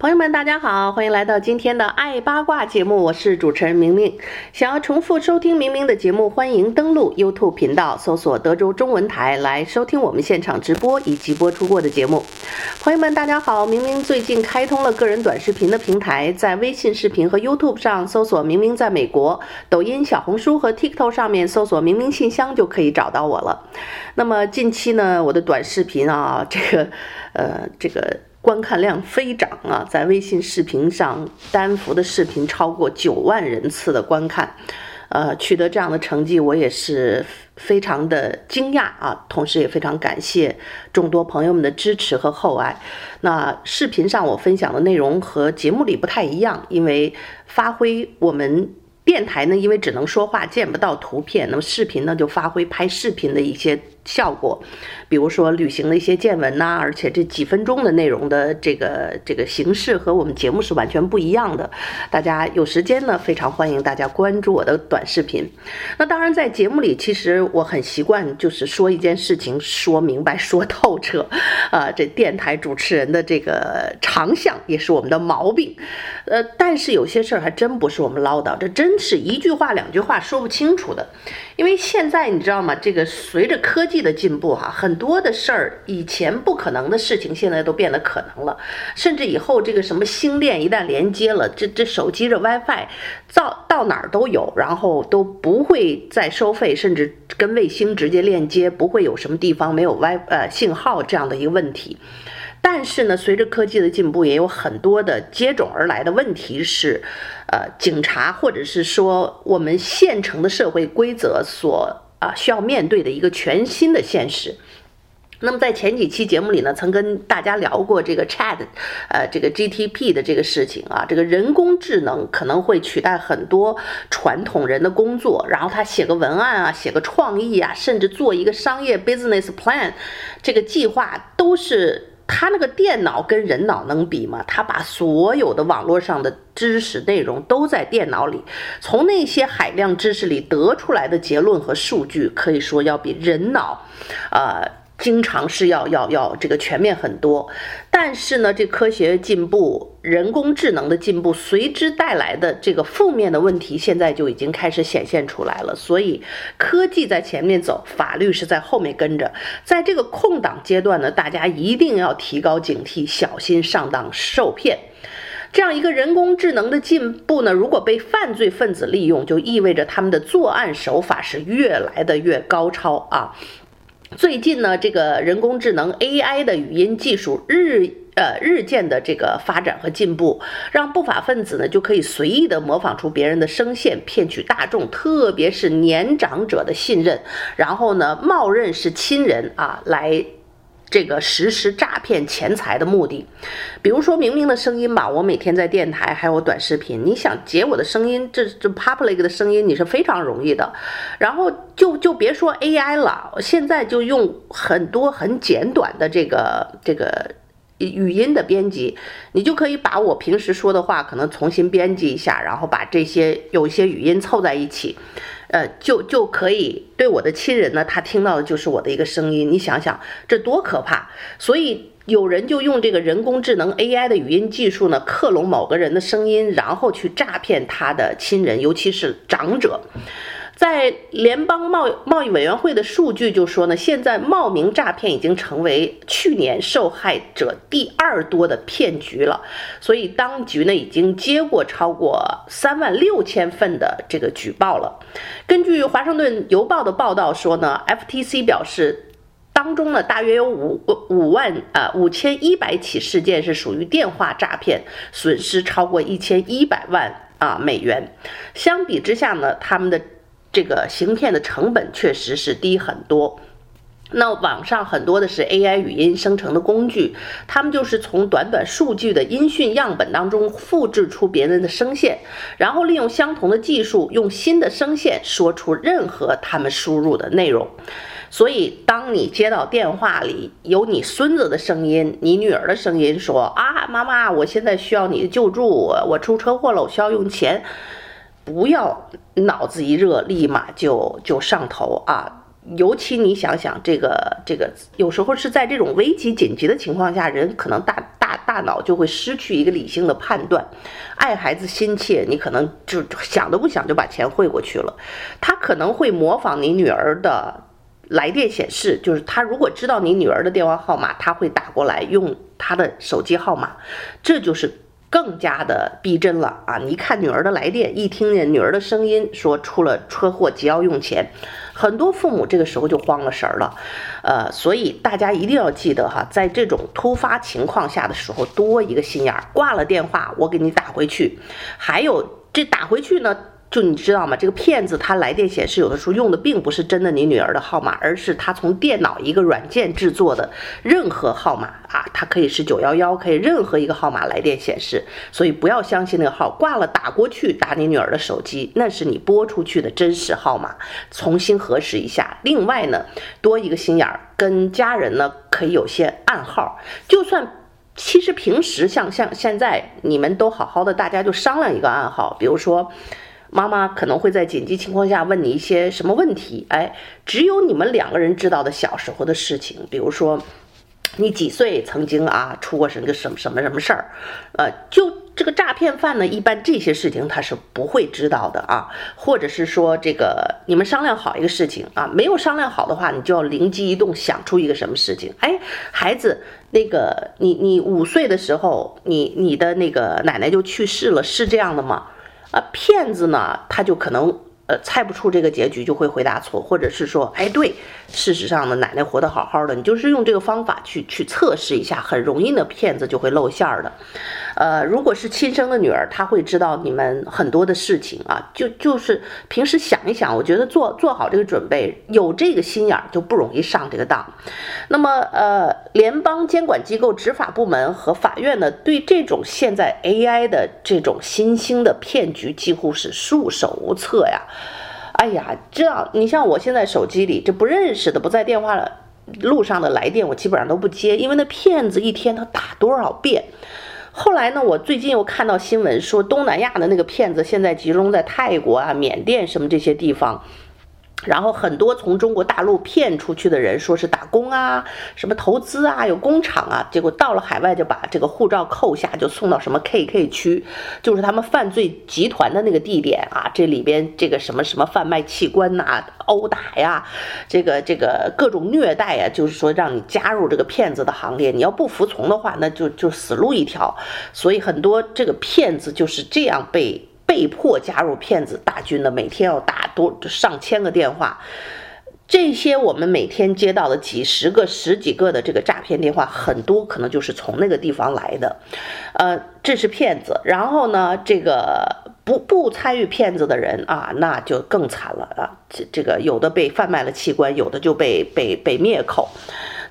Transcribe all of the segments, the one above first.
朋友们，大家好，欢迎来到今天的爱八卦节目，我是主持人明明。想要重复收听明明的节目，欢迎登录 YouTube 频道，搜索德州中文台来收听我们现场直播以及播出过的节目。朋友们，大家好，明明最近开通了个人短视频的平台，在微信视频和 YouTube 上搜索“明明在美国”，抖音、小红书和 TikTok 上面搜索“明明信箱”就可以找到我了。那么近期呢，我的短视频啊，这个，呃，这个。观看量飞涨啊，在微信视频上单幅的视频超过九万人次的观看，呃，取得这样的成绩，我也是非常的惊讶啊，同时也非常感谢众多朋友们的支持和厚爱。那视频上我分享的内容和节目里不太一样，因为发挥我们。电台呢，因为只能说话，见不到图片，那么视频呢就发挥拍视频的一些效果，比如说旅行的一些见闻呐，而且这几分钟的内容的这个这个形式和我们节目是完全不一样的。大家有时间呢，非常欢迎大家关注我的短视频。那当然，在节目里，其实我很习惯就是说一件事情说明白、说透彻，啊，这电台主持人的这个长项也是我们的毛病。呃，但是有些事儿还真不是我们唠叨，这真。是一句话两句话说不清楚的，因为现在你知道吗？这个随着科技的进步，哈，很多的事儿以前不可能的事情，现在都变得可能了。甚至以后这个什么星链一旦连接了，这这手机的 WiFi 到到哪儿都有，然后都不会再收费，甚至跟卫星直接链接，不会有什么地方没有 Wi 呃信号这样的一个问题。但是呢，随着科技的进步，也有很多的接踵而来的问题是，呃，警察或者是说我们现成的社会规则所啊需要面对的一个全新的现实。那么在前几期节目里呢，曾跟大家聊过这个 Chat，呃，这个 GTP 的这个事情啊，这个人工智能可能会取代很多传统人的工作，然后他写个文案啊，写个创意啊，甚至做一个商业 business plan，这个计划都是。他那个电脑跟人脑能比吗？他把所有的网络上的知识内容都在电脑里，从那些海量知识里得出来的结论和数据，可以说要比人脑，呃。经常是要要要这个全面很多，但是呢，这科学进步、人工智能的进步随之带来的这个负面的问题，现在就已经开始显现出来了。所以，科技在前面走，法律是在后面跟着。在这个空档阶段呢，大家一定要提高警惕，小心上当受骗。这样一个人工智能的进步呢，如果被犯罪分子利用，就意味着他们的作案手法是越来的越高超啊。最近呢，这个人工智能 AI 的语音技术日呃日渐的这个发展和进步，让不法分子呢就可以随意的模仿出别人的声线，骗取大众，特别是年长者的信任，然后呢冒认是亲人啊来。这个实施诈骗钱财的目的，比如说明明的声音吧，我每天在电台还有短视频，你想截我的声音，这这 public 的声音你是非常容易的。然后就就别说 AI 了，现在就用很多很简短的这个这个语音的编辑，你就可以把我平时说的话可能重新编辑一下，然后把这些有一些语音凑在一起。呃，就就可以对我的亲人呢，他听到的就是我的一个声音。你想想，这多可怕！所以有人就用这个人工智能 AI 的语音技术呢，克隆某个人的声音，然后去诈骗他的亲人，尤其是长者。在联邦贸贸易委员会的数据就说呢，现在冒名诈骗已经成为去年受害者第二多的骗局了。所以当局呢已经接过超过三万六千份的这个举报了。根据华盛顿邮报的报道说呢，FTC 表示，当中呢大约有五五万啊五千一百起事件是属于电话诈骗，损失超过一千一百万啊美元。相比之下呢，他们的这个行骗的成本确实是低很多，那网上很多的是 AI 语音生成的工具，他们就是从短短数据的音讯样本当中复制出别人的声线，然后利用相同的技术，用新的声线说出任何他们输入的内容。所以，当你接到电话里有你孙子的声音、你女儿的声音，说啊，妈妈，我现在需要你的救助，我出车祸了，我需要用钱，不要脑子一热，立马就就上头啊！尤其你想想，这个这个，有时候是在这种危急紧急的情况下，人可能大大大脑就会失去一个理性的判断，爱孩子心切，你可能就想都不想就把钱汇过去了，他可能会模仿你女儿的。来电显示，就是他如果知道你女儿的电话号码，他会打过来用他的手机号码，这就是更加的逼真了啊！你一看女儿的来电，一听见女儿的声音，说出了车祸，急要用钱，很多父母这个时候就慌了神儿了。呃，所以大家一定要记得哈，在这种突发情况下的时候，多一个心眼儿，挂了电话，我给你打回去。还有这打回去呢。就你知道吗？这个骗子他来电显示，有的时候用的并不是真的你女儿的号码，而是他从电脑一个软件制作的任何号码啊，它可以是九幺幺，可以任何一个号码来电显示。所以不要相信那个号挂了打过去打你女儿的手机，那是你拨出去的真实号码，重新核实一下。另外呢，多一个心眼儿，跟家人呢可以有些暗号，就算其实平时像像现在你们都好好的，大家就商量一个暗号，比如说。妈妈可能会在紧急情况下问你一些什么问题，哎，只有你们两个人知道的小时候的事情，比如说你几岁曾经啊出过什么什么什么什么事儿，呃，就这个诈骗犯呢，一般这些事情他是不会知道的啊，或者是说这个你们商量好一个事情啊，没有商量好的话，你就要灵机一动想出一个什么事情，哎，孩子，那个你你五岁的时候，你你的那个奶奶就去世了，是这样的吗？啊，骗子呢，他就可能呃猜不出这个结局，就会回答错，或者是说，哎，对，事实上呢，奶奶活得好好的，你就是用这个方法去去测试一下，很容易呢，骗子就会露馅儿的。呃，如果是亲生的女儿，她会知道你们很多的事情啊，就就是平时想一想，我觉得做做好这个准备，有这个心眼儿就不容易上这个当。那么，呃，联邦监管机构、执法部门和法院呢，对这种现在 AI 的这种新兴的骗局，几乎是束手无策呀。哎呀，这样你像我现在手机里这不认识的、不在电话路上的来电，我基本上都不接，因为那骗子一天他打多少遍。后来呢，我最近又看到新闻说，东南亚的那个骗子现在集中在泰国啊、缅甸什么这些地方。然后很多从中国大陆骗出去的人，说是打工啊，什么投资啊，有工厂啊，结果到了海外就把这个护照扣下，就送到什么 KK 区，就是他们犯罪集团的那个地点啊。这里边这个什么什么贩卖器官呐、殴打呀，这个这个各种虐待呀，就是说让你加入这个骗子的行列，你要不服从的话，那就就死路一条。所以很多这个骗子就是这样被。被迫加入骗子大军的，每天要打多上千个电话，这些我们每天接到的几十个、十几个的这个诈骗电话，很多可能就是从那个地方来的，呃，这是骗子。然后呢，这个不不参与骗子的人啊，那就更惨了啊，这这个有的被贩卖了器官，有的就被被被灭口。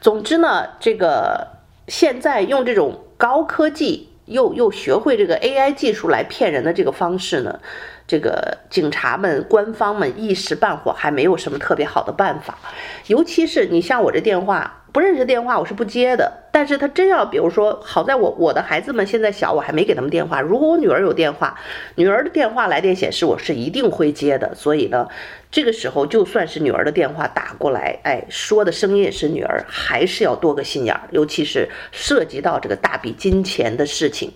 总之呢，这个现在用这种高科技。又又学会这个 AI 技术来骗人的这个方式呢，这个警察们、官方们一时半会还没有什么特别好的办法，尤其是你像我这电话。不认识电话我是不接的，但是他真要比如说，好在我我的孩子们现在小，我还没给他们电话。如果我女儿有电话，女儿的电话来电显示我是一定会接的。所以呢，这个时候就算是女儿的电话打过来，哎，说的声音也是女儿，还是要多个心眼儿，尤其是涉及到这个大笔金钱的事情。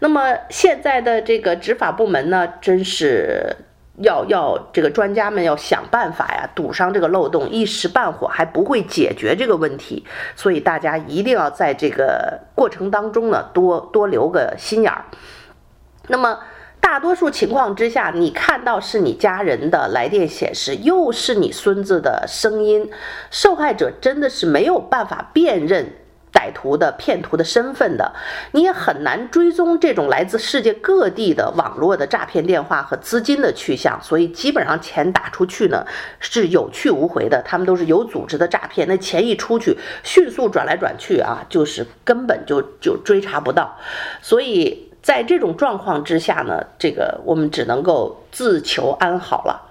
那么现在的这个执法部门呢，真是。要要这个专家们要想办法呀，堵上这个漏洞，一时半会还不会解决这个问题，所以大家一定要在这个过程当中呢，多多留个心眼儿。那么大多数情况之下，你看到是你家人的来电显示，又是你孙子的声音，受害者真的是没有办法辨认。歹徒的骗徒的身份的，你也很难追踪这种来自世界各地的网络的诈骗电话和资金的去向，所以基本上钱打出去呢是有去无回的，他们都是有组织的诈骗，那钱一出去，迅速转来转去啊，就是根本就就追查不到，所以在这种状况之下呢，这个我们只能够自求安好了。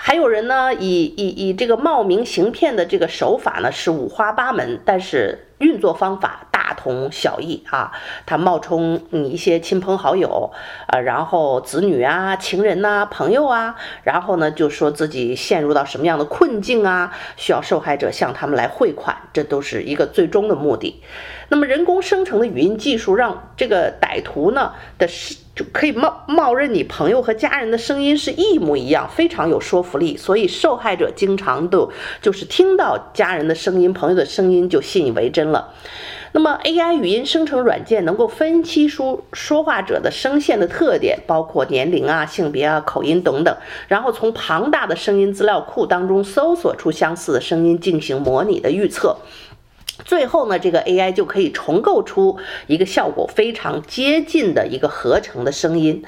还有人呢，以以以这个冒名行骗的这个手法呢，是五花八门，但是运作方法大同小异啊。他冒充你一些亲朋好友呃，然后子女啊、情人呐、朋友啊，然后呢就说自己陷入到什么样的困境啊，需要受害者向他们来汇款，这都是一个最终的目的。那么人工生成的语音技术让这个歹徒呢的是就可以冒冒认你朋友和家人的声音是一模一样，非常有说服力，所以受害者经常都就是听到家人的声音、朋友的声音就信以为真了。那么 AI 语音生成软件能够分析出说话者的声线的特点，包括年龄啊、性别啊、口音等等，然后从庞大的声音资料库当中搜索出相似的声音进行模拟的预测。最后呢，这个 AI 就可以重构出一个效果非常接近的一个合成的声音。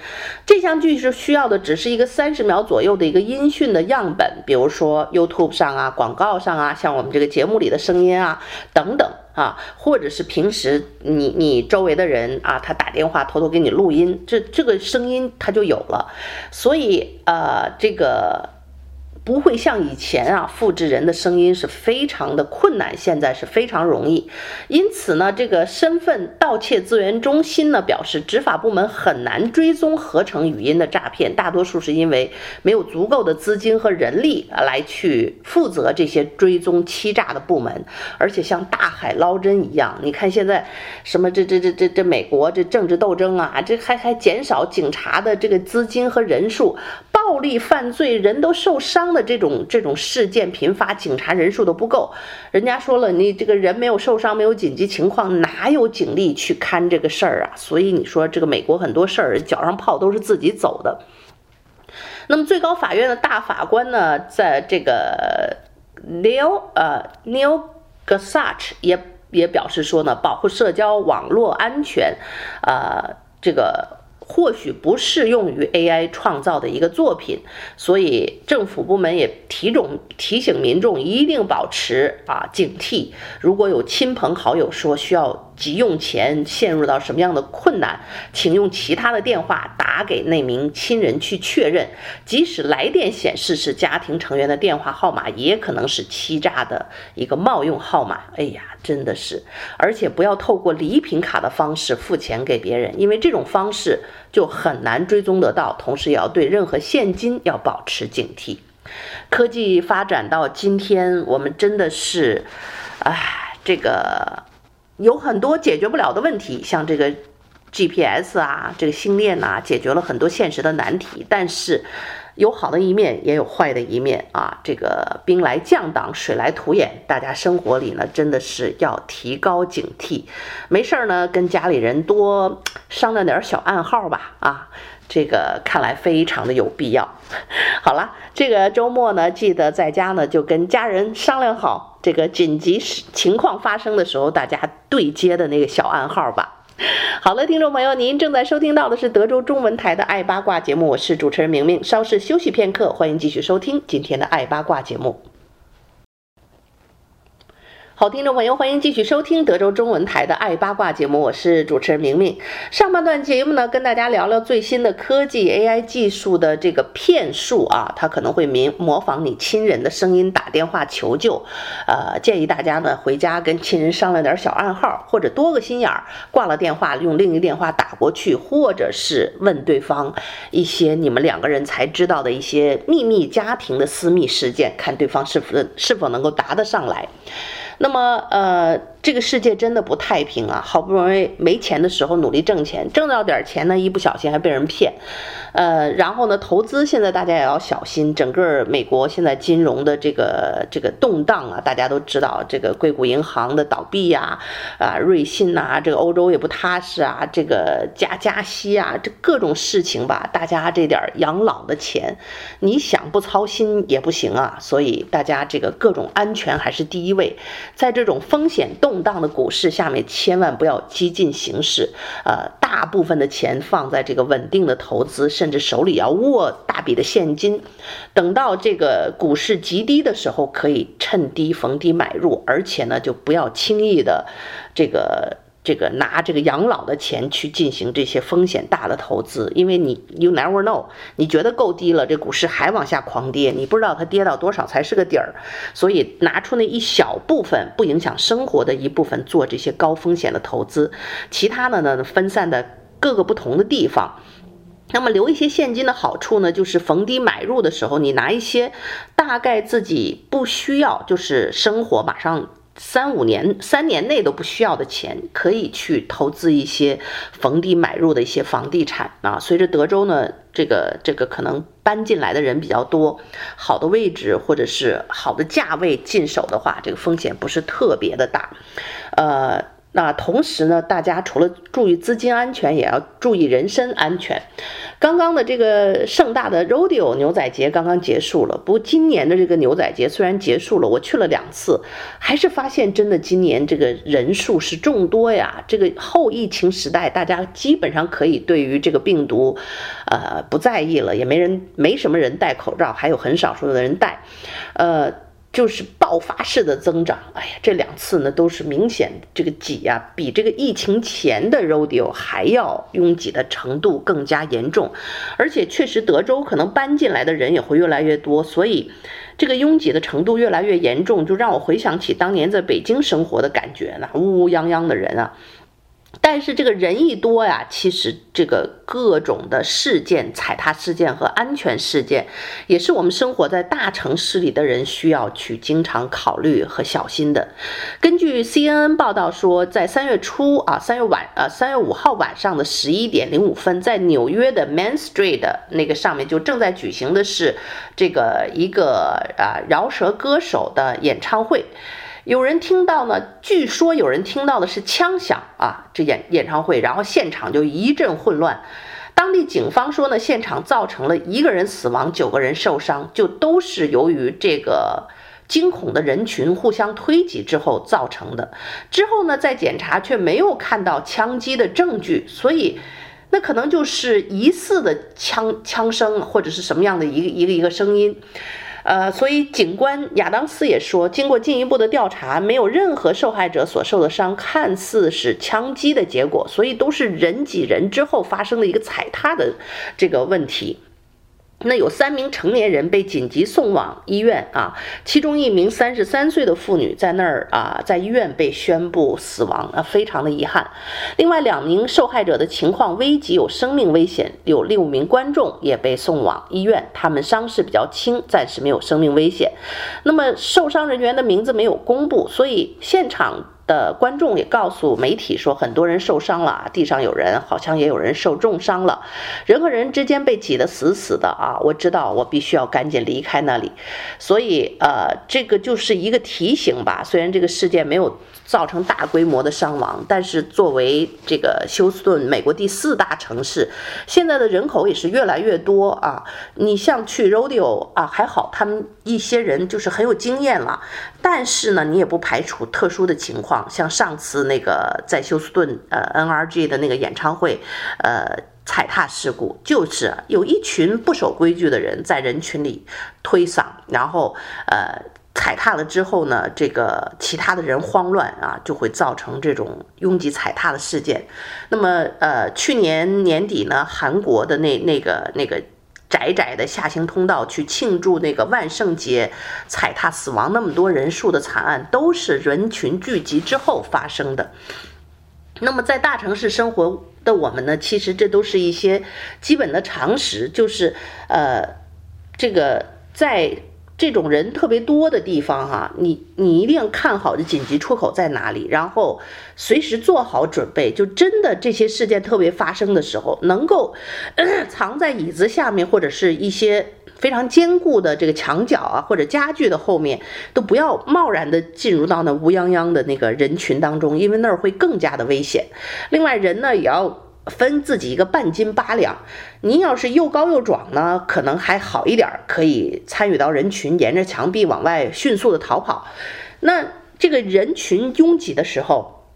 这项技术需要的只是一个三十秒左右的一个音讯的样本，比如说 YouTube 上啊、广告上啊，像我们这个节目里的声音啊等等啊，或者是平时你你周围的人啊，他打电话偷偷给你录音，这这个声音它就有了。所以呃，这个。不会像以前啊，复制人的声音是非常的困难，现在是非常容易。因此呢，这个身份盗窃资源中心呢表示，执法部门很难追踪合成语音的诈骗，大多数是因为没有足够的资金和人力来去负责这些追踪欺诈的部门，而且像大海捞针一样。你看现在什么这这这这这美国这政治斗争啊，这还还减少警察的这个资金和人数，暴力犯罪人都受伤的。这种这种事件频发，警察人数都不够。人家说了，你这个人没有受伤，没有紧急情况，哪有警力去看这个事儿啊？所以你说这个美国很多事儿，脚上泡都是自己走的。那么最高法院的大法官呢，在这个 Neil 呃 Neil Gorsuch 也也表示说呢，保护社交网络安全，呃，这个。或许不适用于 AI 创造的一个作品，所以政府部门也提种提醒民众一定保持啊警惕。如果有亲朋好友说需要。急用钱陷入到什么样的困难，请用其他的电话打给那名亲人去确认。即使来电显示是家庭成员的电话号码，也可能是欺诈的一个冒用号码。哎呀，真的是！而且不要透过礼品卡的方式付钱给别人，因为这种方式就很难追踪得到。同时，也要对任何现金要保持警惕。科技发展到今天，我们真的是，哎，这个。有很多解决不了的问题，像这个 GPS 啊，这个星链呐、解决了很多现实的难题。但是，有好的一面，也有坏的一面啊。这个兵来将挡，水来土掩，大家生活里呢，真的是要提高警惕。没事儿呢，跟家里人多商量点小暗号吧。啊，这个看来非常的有必要。好了，这个周末呢，记得在家呢，就跟家人商量好。这个紧急情况发生的时候，大家对接的那个小暗号吧。好了，听众朋友，您正在收听到的是德州中文台的《爱八卦》节目，我是主持人明明。稍事休息片刻，欢迎继续收听今天的《爱八卦》节目。好，听众朋友，欢迎继续收听德州中文台的《爱八卦》节目，我是主持人明明。上半段节目呢，跟大家聊聊最新的科技 AI 技术的这个骗术啊，它可能会模模仿你亲人的声音打电话求救。呃，建议大家呢回家跟亲人商量点小暗号，或者多个心眼儿，挂了电话用另一个电话打过去，或者是问对方一些你们两个人才知道的一些秘密家庭的私密事件，看对方是否是否能够答得上来。那么，呃。这个世界真的不太平啊！好不容易没钱的时候努力挣钱，挣到点钱呢，一不小心还被人骗。呃，然后呢，投资现在大家也要小心。整个美国现在金融的这个这个动荡啊，大家都知道，这个硅谷银行的倒闭呀，啊，瑞信呐，这个欧洲也不踏实啊，这个加加息啊，这各种事情吧，大家这点养老的钱，你想不操心也不行啊。所以大家这个各种安全还是第一位，在这种风险动。动荡的股市下面，千万不要激进行事。呃，大部分的钱放在这个稳定的投资，甚至手里要握大笔的现金。等到这个股市极低的时候，可以趁低逢低买入，而且呢，就不要轻易的这个。这个拿这个养老的钱去进行这些风险大的投资，因为你 you never know，你觉得够低了，这股市还往下狂跌，你不知道它跌到多少才是个底儿，所以拿出那一小部分不影响生活的一部分做这些高风险的投资，其他的呢分散的各个不同的地方。那么留一些现金的好处呢，就是逢低买入的时候，你拿一些大概自己不需要，就是生活马上。三五年、三年内都不需要的钱，可以去投资一些逢低买入的一些房地产啊。随着德州呢，这个这个可能搬进来的人比较多，好的位置或者是好的价位进手的话，这个风险不是特别的大，呃。那同时呢，大家除了注意资金安全，也要注意人身安全。刚刚的这个盛大的 Rodeo 牛仔节刚刚结束了，不过今年的这个牛仔节虽然结束了，我去了两次，还是发现真的今年这个人数是众多呀。这个后疫情时代，大家基本上可以对于这个病毒，呃，不在意了，也没人没什么人戴口罩，还有很少数的人戴，呃。就是爆发式的增长，哎呀，这两次呢都是明显这个挤呀、啊，比这个疫情前的 Rodeo 还要拥挤的程度更加严重，而且确实德州可能搬进来的人也会越来越多，所以这个拥挤的程度越来越严重，就让我回想起当年在北京生活的感觉，那乌乌泱泱的人啊。但是这个人一多呀，其实这个各种的事件、踩踏事件和安全事件，也是我们生活在大城市里的人需要去经常考虑和小心的。根据 CNN 报道说，在三月初啊，三月晚呃三月五号晚上的十一点零五分，在纽约的 Main Street 的那个上面就正在举行的是这个一个啊饶舌歌手的演唱会。有人听到呢，据说有人听到的是枪响啊，这演演唱会，然后现场就一阵混乱。当地警方说呢，现场造成了一个人死亡，九个人受伤，就都是由于这个惊恐的人群互相推挤之后造成的。之后呢，再检查却没有看到枪击的证据，所以那可能就是疑似的枪枪声或者是什么样的一个一个一个声音。呃，所以警官亚当斯也说，经过进一步的调查，没有任何受害者所受的伤看似是枪击的结果，所以都是人挤人之后发生的一个踩踏的这个问题。那有三名成年人被紧急送往医院啊，其中一名三十三岁的妇女在那儿啊，在医院被宣布死亡啊，非常的遗憾。另外两名受害者的情况危急，有生命危险，有六名观众也被送往医院，他们伤势比较轻，暂时没有生命危险。那么受伤人员的名字没有公布，所以现场。的观众也告诉媒体说，很多人受伤了，地上有人，好像也有人受重伤了，人和人之间被挤得死死的啊！我知道，我必须要赶紧离开那里，所以呃，这个就是一个提醒吧。虽然这个事件没有造成大规模的伤亡，但是作为这个休斯顿，美国第四大城市，现在的人口也是越来越多啊。你像去 Rodeo 啊，还好，他们一些人就是很有经验了，但是呢，你也不排除特殊的情况。像上次那个在休斯顿呃 NRG 的那个演唱会，呃踩踏事故，就是有一群不守规矩的人在人群里推搡，然后呃踩踏了之后呢，这个其他的人慌乱啊，就会造成这种拥挤踩踏的事件。那么呃去年年底呢，韩国的那那个那个。窄窄的下行通道去庆祝那个万圣节踩踏死亡那么多人数的惨案，都是人群聚集之后发生的。那么在大城市生活的我们呢，其实这都是一些基本的常识，就是呃，这个在。这种人特别多的地方，哈，你你一定要看好这紧急出口在哪里，然后随时做好准备。就真的这些事件特别发生的时候，能够 藏在椅子下面，或者是一些非常坚固的这个墙角啊，或者家具的后面，都不要贸然的进入到那乌泱泱的那个人群当中，因为那儿会更加的危险。另外，人呢也要。分自己一个半斤八两，您要是又高又壮呢，可能还好一点，可以参与到人群，沿着墙壁往外迅速的逃跑。那这个人群拥挤的时候，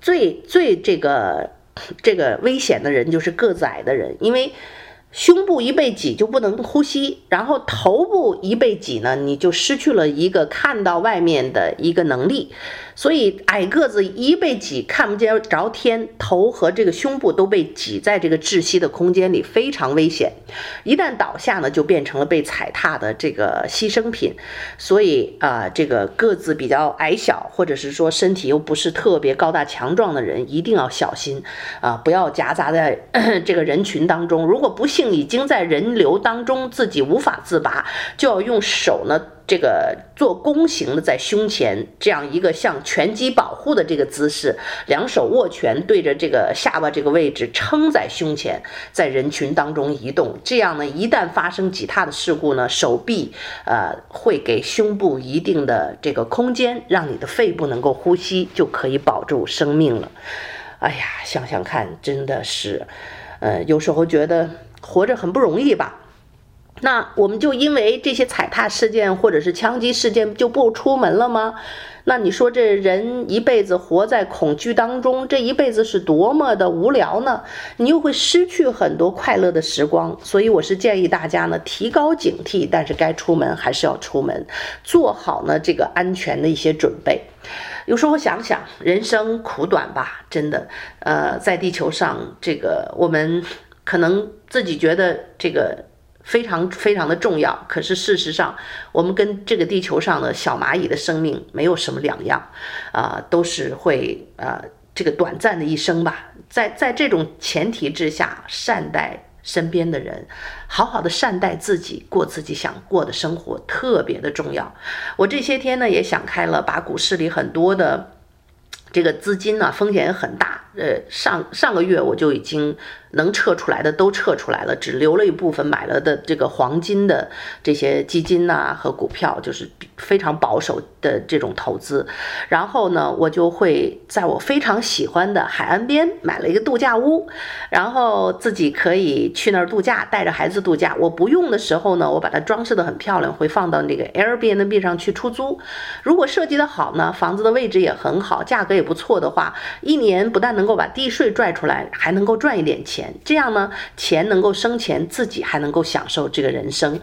最最这个这个危险的人就是个子矮的人，因为。胸部一被挤就不能呼吸，然后头部一被挤呢，你就失去了一个看到外面的一个能力。所以矮个子一被挤，看不见着天，头和这个胸部都被挤在这个窒息的空间里，非常危险。一旦倒下呢，就变成了被踩踏的这个牺牲品。所以啊、这个个子比较矮小，或者是说身体又不是特别高大强壮的人，一定要小心啊、不要夹杂在 这个人群当中。如果不幸已经在人流当中自己无法自拔，就要用手呢。这个做弓形的在胸前，这样一个像拳击保护的这个姿势，两手握拳对着这个下巴这个位置撑在胸前，在人群当中移动。这样呢，一旦发生挤踏的事故呢，手臂呃会给胸部一定的这个空间，让你的肺部能够呼吸，就可以保住生命了。哎呀，想想看，真的是，呃，有时候觉得活着很不容易吧。那我们就因为这些踩踏事件或者是枪击事件就不出门了吗？那你说这人一辈子活在恐惧当中，这一辈子是多么的无聊呢？你又会失去很多快乐的时光。所以我是建议大家呢，提高警惕，但是该出门还是要出门，做好呢这个安全的一些准备。有时候想想，人生苦短吧，真的，呃，在地球上，这个我们可能自己觉得这个。非常非常的重要，可是事实上，我们跟这个地球上的小蚂蚁的生命没有什么两样，啊、都是会呃这个短暂的一生吧。在在这种前提之下，善待身边的人，好好的善待自己，过自己想过的生活，特别的重要。我这些天呢也想开了，把股市里很多的这个资金呢、风险也很大。呃，上上个月我就已经。能撤出来的都撤出来了，只留了一部分买了的这个黄金的这些基金呐、和股票，就是非常保守的这种投资。然后呢，我就会在我非常喜欢的海岸边买了一个度假屋，然后自己可以去那儿度假，带着孩子度假。我不用的时候呢，我把它装饰得很漂亮，会放到那个 Airbnb 上去出租。如果设计得好呢，房子的位置也很好，价格也不错的话，一年不但能能够把地税赚出来，还能够赚一点钱。这样呢，钱能够生钱，自己还能够享受这个人生。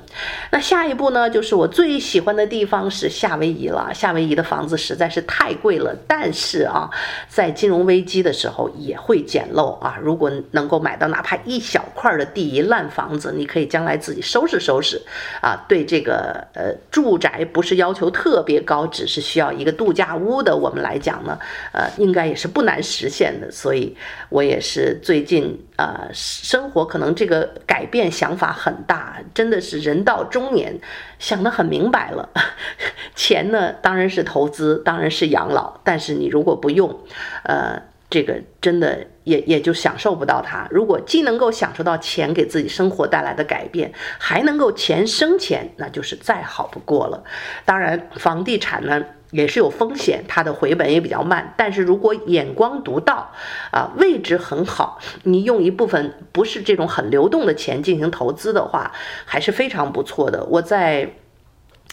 那下一步呢，就是我最喜欢的地方是夏威夷了。夏威夷的房子实在是太贵了，但是啊，在金融危机的时候也会捡漏啊。如果能够买到哪怕一小块的地，一烂房子，你可以将来自己收拾收拾啊。对这个呃住宅不是要求特别高，只是需要一个度假屋的，我们来讲呢，呃，应该也是不难实现的。所以我也是最近。呃，生活可能这个改变想法很大，真的是人到中年，想得很明白了。钱呢，当然是投资，当然是养老，但是你如果不用，呃，这个真的也也就享受不到它。如果既能够享受到钱给自己生活带来的改变，还能够钱生钱，那就是再好不过了。当然，房地产呢。也是有风险，它的回本也比较慢。但是如果眼光独到，啊，位置很好，你用一部分不是这种很流动的钱进行投资的话，还是非常不错的。我在。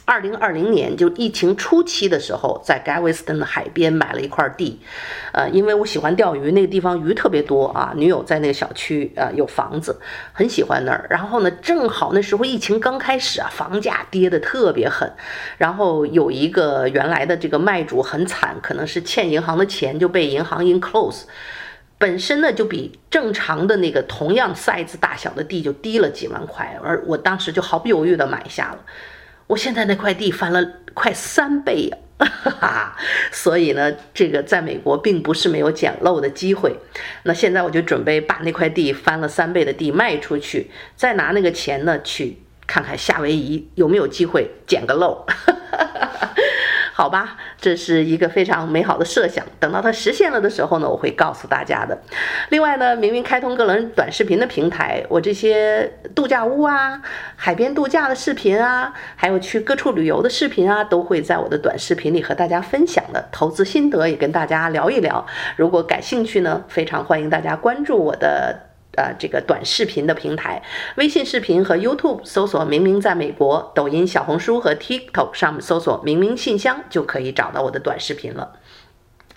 二零二零年就疫情初期的时候，在 Galveston 的海边买了一块地，呃，因为我喜欢钓鱼，那个地方鱼特别多啊。女友在那个小区呃有房子，很喜欢那儿。然后呢，正好那时候疫情刚开始啊，房价跌得特别狠。然后有一个原来的这个卖主很惨，可能是欠银行的钱就被银行 enclose，本身呢就比正常的那个同样 size 大小的地就低了几万块，而我当时就毫不犹豫地买下了。我现在那块地翻了快三倍呀，哈哈，所以呢，这个在美国并不是没有捡漏的机会。那现在我就准备把那块地翻了三倍的地卖出去，再拿那个钱呢，去看看夏威夷有没有机会捡个漏。哈哈哈哈好吧，这是一个非常美好的设想。等到它实现了的时候呢，我会告诉大家的。另外呢，明明开通个人短视频的平台，我这些度假屋啊、海边度假的视频啊，还有去各处旅游的视频啊，都会在我的短视频里和大家分享的。投资心得也跟大家聊一聊。如果感兴趣呢，非常欢迎大家关注我的。呃这个短视频的平台，微信视频和 YouTube 搜索“明明在美国”，抖音、小红书和 TikTok 上面搜索“明明信箱”就可以找到我的短视频了。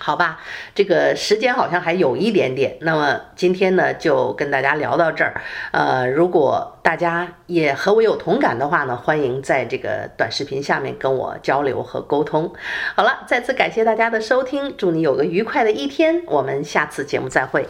好吧，这个时间好像还有一点点，那么今天呢就跟大家聊到这儿。呃，如果大家也和我有同感的话呢，欢迎在这个短视频下面跟我交流和沟通。好了，再次感谢大家的收听，祝你有个愉快的一天，我们下次节目再会。